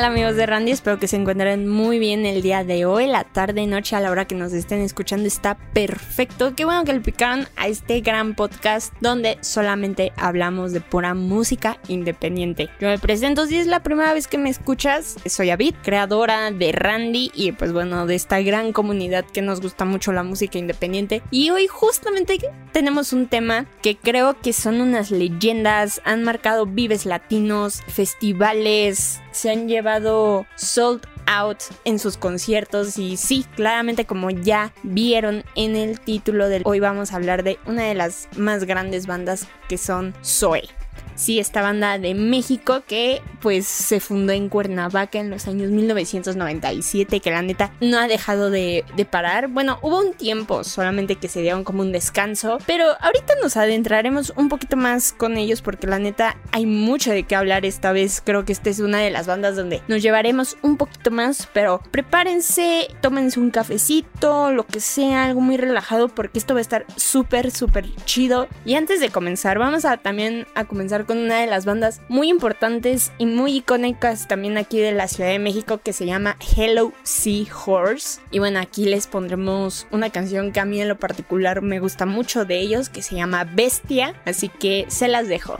Hola amigos de Randy? Espero que se encuentren muy bien el día de hoy, la tarde, noche, a la hora que nos estén escuchando está perfecto. Qué bueno que le picaron a este gran podcast donde solamente hablamos de pura música independiente. Yo me presento si es la primera vez que me escuchas, soy Avid, creadora de Randy y pues bueno, de esta gran comunidad que nos gusta mucho la música independiente. Y hoy justamente tenemos un tema que creo que son unas leyendas, han marcado vives latinos, festivales, se han llevado sold out en sus conciertos y sí, claramente como ya vieron en el título del hoy vamos a hablar de una de las más grandes bandas que son Zoe. Sí, esta banda de México que pues se fundó en Cuernavaca en los años 1997, que la neta no ha dejado de, parar. Bueno, hubo un tiempo solamente que se dieron como un descanso, pero ahorita nos adentraremos un poquito más con ellos porque la neta hay mucho de qué hablar esta vez. Creo que esta es una de las bandas donde nos llevaremos un poquito más, pero prepárense, tómense un cafecito, lo que sea, algo muy relajado porque esto va a estar súper, súper chido. Y antes de comenzar, vamos a también a comenzar con una de las bandas muy importantes y muy icónicas también aquí de la Ciudad de México que se llama Hello Sea Horse. Y bueno, aquí les pondremos una canción que a mí en lo particular me gusta mucho de ellos que se llama Bestia, así que se las dejo.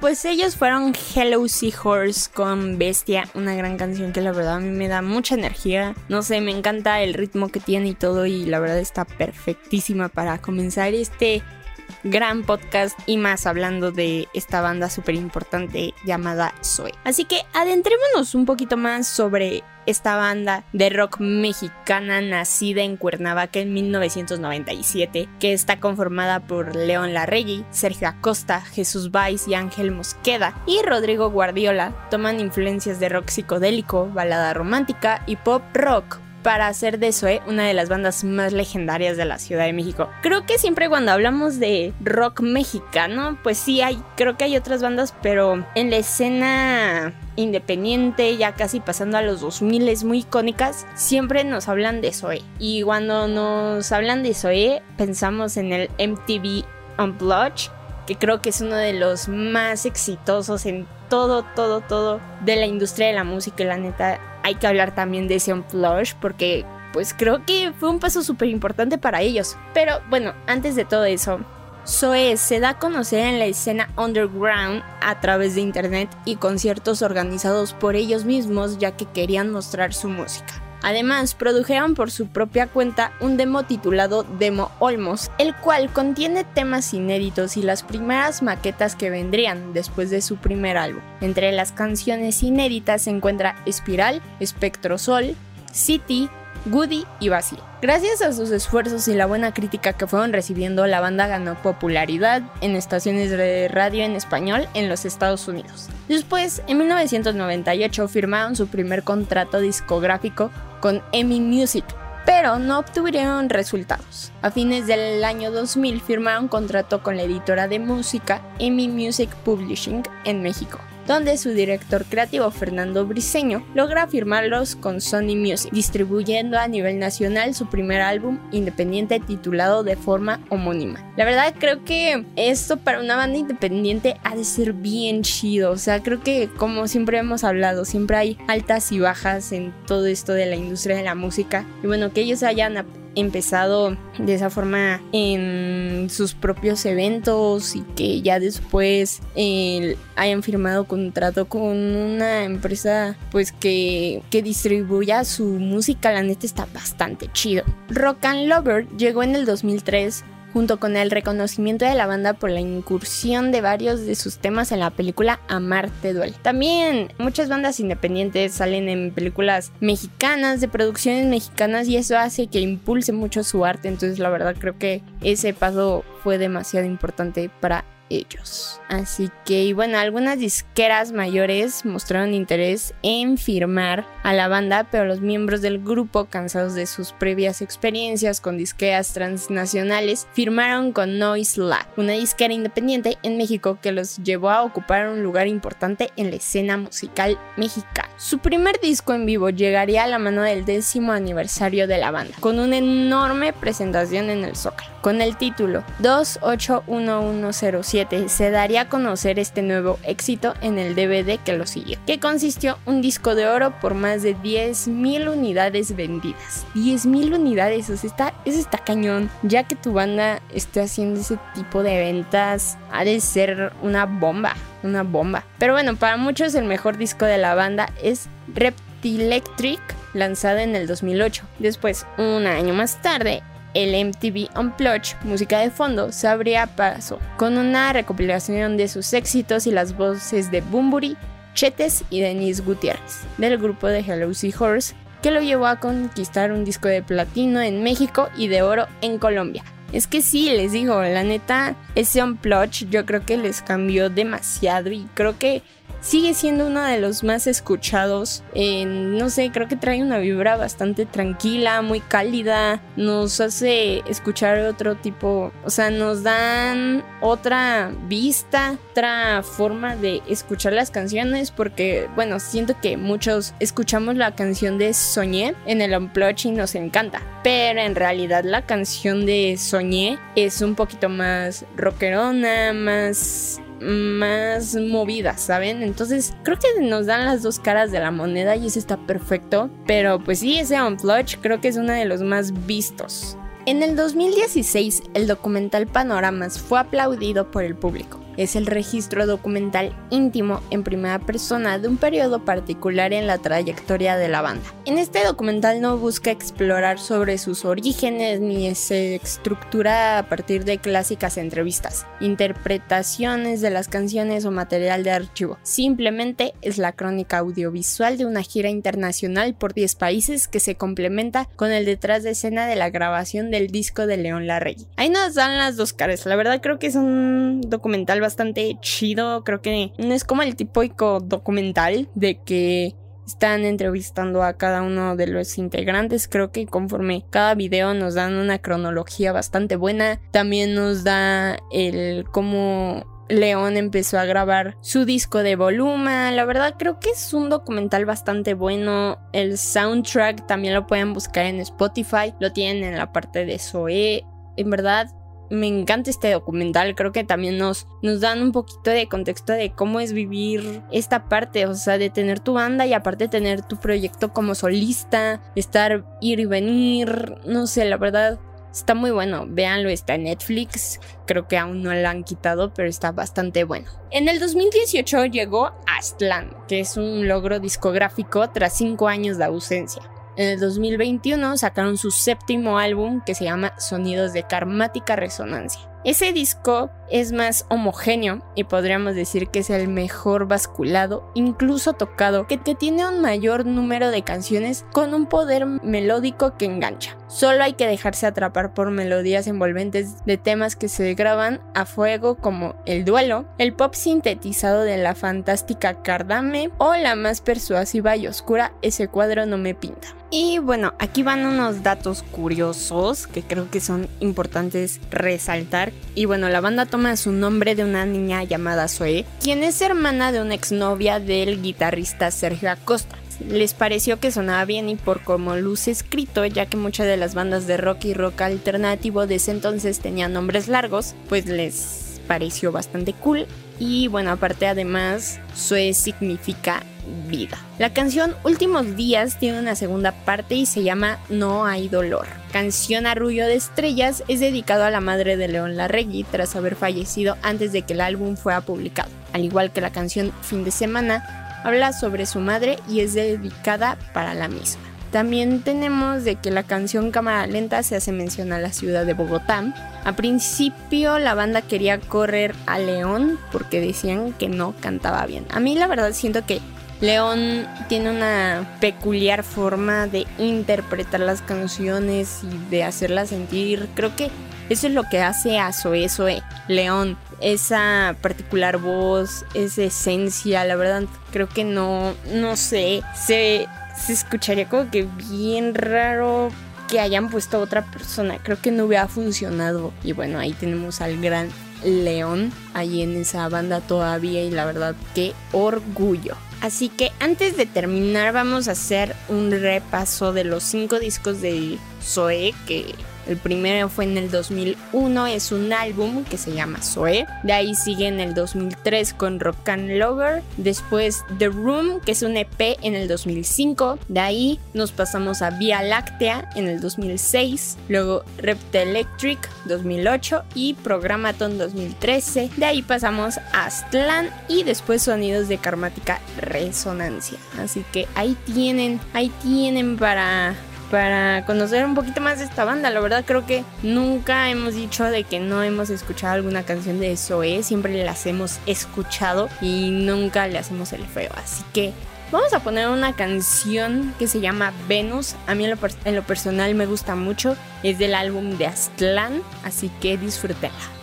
Pues ellos fueron Hello Seahorse con Bestia, una gran canción que la verdad a mí me da mucha energía. No sé, me encanta el ritmo que tiene y todo y la verdad está perfectísima para comenzar este gran podcast y más hablando de esta banda súper importante llamada Zoe. Así que adentrémonos un poquito más sobre esta banda de rock mexicana nacida en Cuernavaca en 1997, que está conformada por León Larregui, Sergio Acosta, Jesús Valls y Ángel Mosqueda, y Rodrigo Guardiola, toman influencias de rock psicodélico, balada romántica y pop rock para hacer de Zoe una de las bandas más legendarias de la Ciudad de México. Creo que siempre cuando hablamos de rock mexicano, pues sí hay, creo que hay otras bandas, pero en la escena independiente, ya casi pasando a los 2000 es muy icónicas, siempre nos hablan de Zoe. Y cuando nos hablan de Zoe, pensamos en el MTV Unplugged, que creo que es uno de los más exitosos en todo, todo, todo de la industria de la música. Y la neta, hay que hablar también de ese Unplugged porque pues creo que fue un paso súper importante para ellos. Pero bueno, antes de todo eso, Zoe se da a conocer en la escena underground a través de internet y conciertos organizados por ellos mismos ya que querían mostrar su música. Además, produjeron por su propia cuenta un demo titulado Demo Olmos, el cual contiene temas inéditos y las primeras maquetas que vendrían después de su primer álbum. Entre las canciones inéditas se encuentra Espiral, Espectrosol, City, Goody y Basil. Gracias a sus esfuerzos y la buena crítica que fueron recibiendo, la banda ganó popularidad en estaciones de radio en español en los Estados Unidos. Después, en 1998, firmaron su primer contrato discográfico con EMI Music, pero no obtuvieron resultados. A fines del año 2000 firmaron contrato con la editora de música EMI Music Publishing en México donde su director creativo Fernando Briseño logra firmarlos con Sony Music, distribuyendo a nivel nacional su primer álbum independiente titulado de forma homónima. La verdad creo que esto para una banda independiente ha de ser bien chido, o sea, creo que como siempre hemos hablado, siempre hay altas y bajas en todo esto de la industria de la música y bueno, que ellos hayan empezado de esa forma en sus propios eventos y que ya después hayan firmado contrato con una empresa pues que, que distribuya su música, la neta está bastante chido. Rock and Lover llegó en el 2003 junto con el reconocimiento de la banda por la incursión de varios de sus temas en la película Amarte Duel. También muchas bandas independientes salen en películas mexicanas, de producciones mexicanas, y eso hace que impulse mucho su arte. Entonces, la verdad, creo que ese paso fue demasiado importante para ellos. Así que, y bueno, algunas disqueras mayores mostraron interés en firmar a la banda, pero los miembros del grupo, cansados de sus previas experiencias con disqueras transnacionales, firmaron con Noise Lab, una disquera independiente en México que los llevó a ocupar un lugar importante en la escena musical mexicana. Su primer disco en vivo llegaría a la mano del décimo aniversario de la banda, con una enorme presentación en el Zócalo, con el título 281107 se daría a conocer este nuevo éxito en el DVD que lo siguió, que consistió un disco de oro por más de 10.000 unidades vendidas. 10.000 unidades, o sea, está, eso está cañón. Ya que tu banda esté haciendo ese tipo de ventas, ha de ser una bomba, una bomba. Pero bueno, para muchos el mejor disco de la banda es Reptilectric, lanzado en el 2008. Después, un año más tarde, el MTV Unplugged, música de fondo, se abría paso con una recopilación de sus éxitos y las voces de Bumburi, Chetes y Denise Gutiérrez, del grupo de Hello Horse, que lo llevó a conquistar un disco de platino en México y de oro en Colombia. Es que sí, les digo, la neta, ese Unplugged yo creo que les cambió demasiado y creo que sigue siendo uno de los más escuchados. no sé, creo que trae una vibra bastante tranquila, muy cálida. Nos hace escuchar otro tipo, o sea, nos dan otra vista, otra forma de escuchar las canciones. Porque, bueno, siento que muchos escuchamos la canción de Soñé en el Unplugged y nos encanta. Pero en realidad la canción de Soñé es un poquito más rockerona, más más movidas, ¿saben? Entonces creo que nos dan las dos caras de la moneda y eso está perfecto. Pero pues sí, ese Unplugged creo que es uno de los más vistos. En el 2016, el documental Panoramas fue aplaudido por el público. Es el registro documental íntimo en primera persona de un periodo particular en la trayectoria de la banda. En este documental no busca explorar sobre sus orígenes ni se estructura a partir de clásicas entrevistas, interpretaciones de las canciones o material de archivo. Simplemente es la crónica audiovisual de una gira internacional por 10 países que se complementa con el detrás de escena de la grabación del disco de León Larregui. Ahí nos dan las dos caras. La verdad creo que es un documental bastante chido. Creo que no es como el típico documental de que están entrevistando a cada uno de los integrantes. Creo que conforme cada video nos dan una cronología bastante buena. También nos da el cómo León empezó a grabar su disco de volumen. La verdad creo que es un documental bastante bueno. El soundtrack también lo pueden buscar en Spotify. Lo tienen en la parte de Zoe. En verdad me encanta este documental. Creo que también nos, dan un poquito de contexto de cómo es vivir esta parte. O sea, de tener tu banda y aparte tener tu proyecto como solista. Estar ir y venir. No sé, la verdad Está muy bueno, véanlo, está en Netflix. Creo que aún no lo han quitado, pero está bastante bueno. En el 2018 llegó Aztlán, que es un logro discográfico tras 5 años de ausencia. En el 2021 sacaron su séptimo álbum que se llama Sonidos de Karmática Resonancia. Ese disco es más homogéneo y podríamos decir que es el mejor basculado, incluso tocado, que, tiene un mayor número de canciones con un poder melódico que engancha. Solo hay que dejarse atrapar por melodías envolventes de temas que se graban a fuego como El Duelo, el pop sintetizado de la fantástica Cardame o la más persuasiva y oscura Ese cuadro no me pinta. Y bueno, aquí van unos datos curiosos que creo que son importantes resaltar. Y bueno, la banda toma su nombre de una niña llamada Zoe, quien es hermana de una exnovia del guitarrista Sergio Acosta. Les pareció que sonaba bien y por como luce escrito, ya que muchas de las bandas de rock y rock alternativo de ese entonces tenían nombres largos, pues les pareció bastante cool. Y bueno, aparte además, Zoe significa vida. La canción Últimos Días tiene una segunda parte y se llama No hay dolor. Canción Arrullo de Estrellas es dedicado a la madre de León Larregui tras haber fallecido antes de que el álbum fuera publicado. Al igual que la canción Fin de Semana, habla sobre su madre y es dedicada para la misma. También tenemos de que la canción Cámara Lenta se hace mención a la ciudad de Bogotá. A principio la banda quería correr a León porque decían que no cantaba bien. A mí la verdad siento que León tiene una peculiar forma de interpretar las canciones y de hacerlas sentir. Creo que eso es lo que hace a Zoe. León, esa particular voz, esa esencia, la verdad creo que no, no sé, se, se escucharía como que bien raro que hayan puesto a otra persona. Creo que no hubiera funcionado. Y bueno, ahí tenemos al gran León ahí en esa banda todavía y la verdad qué orgullo. Así que antes de terminar vamos a hacer un repaso de los cinco discos de Zoe que el primero fue en el 2001, es un álbum que se llama Zoe. De ahí sigue en el 2003 con Rock and Lover. Después The Room, que es un EP en el 2005. De ahí nos pasamos a Vía Láctea en el 2006. Luego Repte Electric 2008 y Programaton 2013. De ahí pasamos a Aztlán y después Sonidos de Karmática Resonancia. Así que ahí tienen, ahí tienen para para conocer un poquito más de esta banda. La verdad creo que nunca hemos dicho de que no hemos escuchado alguna canción de Zoe, siempre las hemos escuchado y nunca le hacemos el feo. Así que vamos a poner una canción que se llama Venus. A mí en lo, en lo personal me gusta mucho, es del álbum de Aztlán, así que disfrútenla.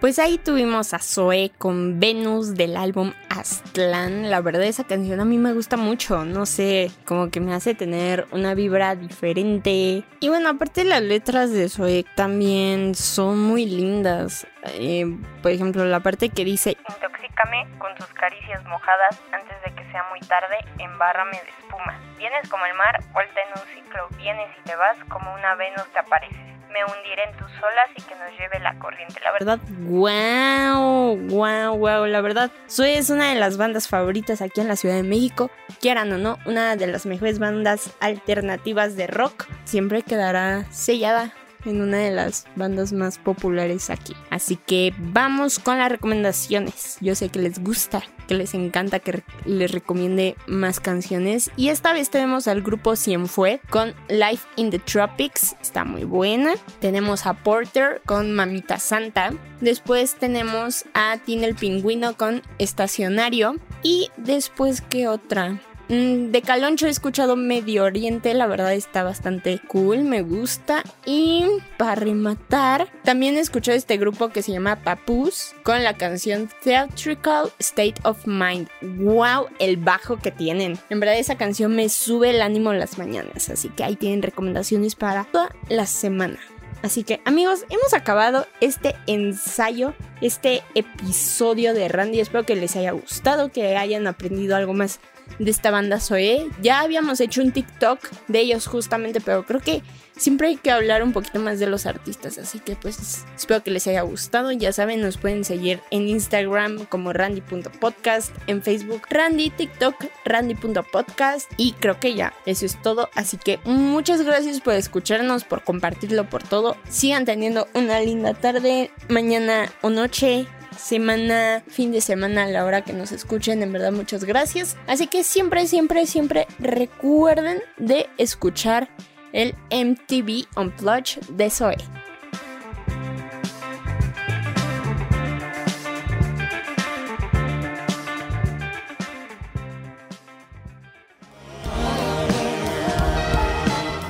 Pues ahí tuvimos a Zoe con Venus del álbum Aztlán. La verdad esa canción a mí me gusta mucho, no sé, como que me hace tener una vibra diferente. Y bueno, aparte las letras de Zoe también son muy lindas. Eh, por ejemplo, la parte que dice Intoxícame con tus caricias mojadas antes de que sea muy tarde, embárrame de espuma. Vienes como el mar, vuelta en un ciclo, vienes y te vas como una Venus te apareces me hundiré en tus olas y que nos lleve la corriente. La verdad, wow, wow, wow, la verdad, Zoe es una de las bandas favoritas aquí en la Ciudad de México. Quieran o no, una de las mejores bandas alternativas de rock. Siempre quedará sellada en una de las bandas más populares aquí. Así que vamos con las recomendaciones. Yo sé que les gusta, que les encanta que les recomiende más canciones. Y esta vez tenemos al grupo Cienfue con Life in the Tropics. Está muy buena. Tenemos a Porter con Mamita Santa. Después tenemos a Tina el Pingüino con Estacionario. Y después, ¿qué otra? Mm, de Caloncho he escuchado Medio Oriente, la verdad está bastante cool, me gusta. Y para rematar, también he escuchado este grupo que se llama Papus con la canción Theatrical State of Mind. ¡Wow! El bajo que tienen. En verdad esa canción me sube el ánimo en las mañanas, así que ahí tienen recomendaciones para toda la semana. Así que amigos, hemos acabado este ensayo, este episodio de Randy. Espero que les haya gustado, que hayan aprendido algo más de esta banda Zoe. Ya habíamos hecho un TikTok de ellos justamente, pero creo que siempre hay que hablar un poquito más de los artistas. Así que pues espero que les haya gustado. Ya saben, nos pueden seguir en Instagram como randy.podcast, en Facebook randy, TikTok randy.podcast y creo que ya, eso es todo. Así que muchas gracias por escucharnos, por compartirlo por todo. Sigan teniendo una linda tarde, mañana o noche semana, fin de semana, a la hora que nos escuchen. En verdad, muchas gracias. Así que siempre, siempre, siempre recuerden de escuchar el MTV Unplugged de Zoe.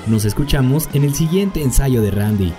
Nos escuchamos en el siguiente ensayo de Randy.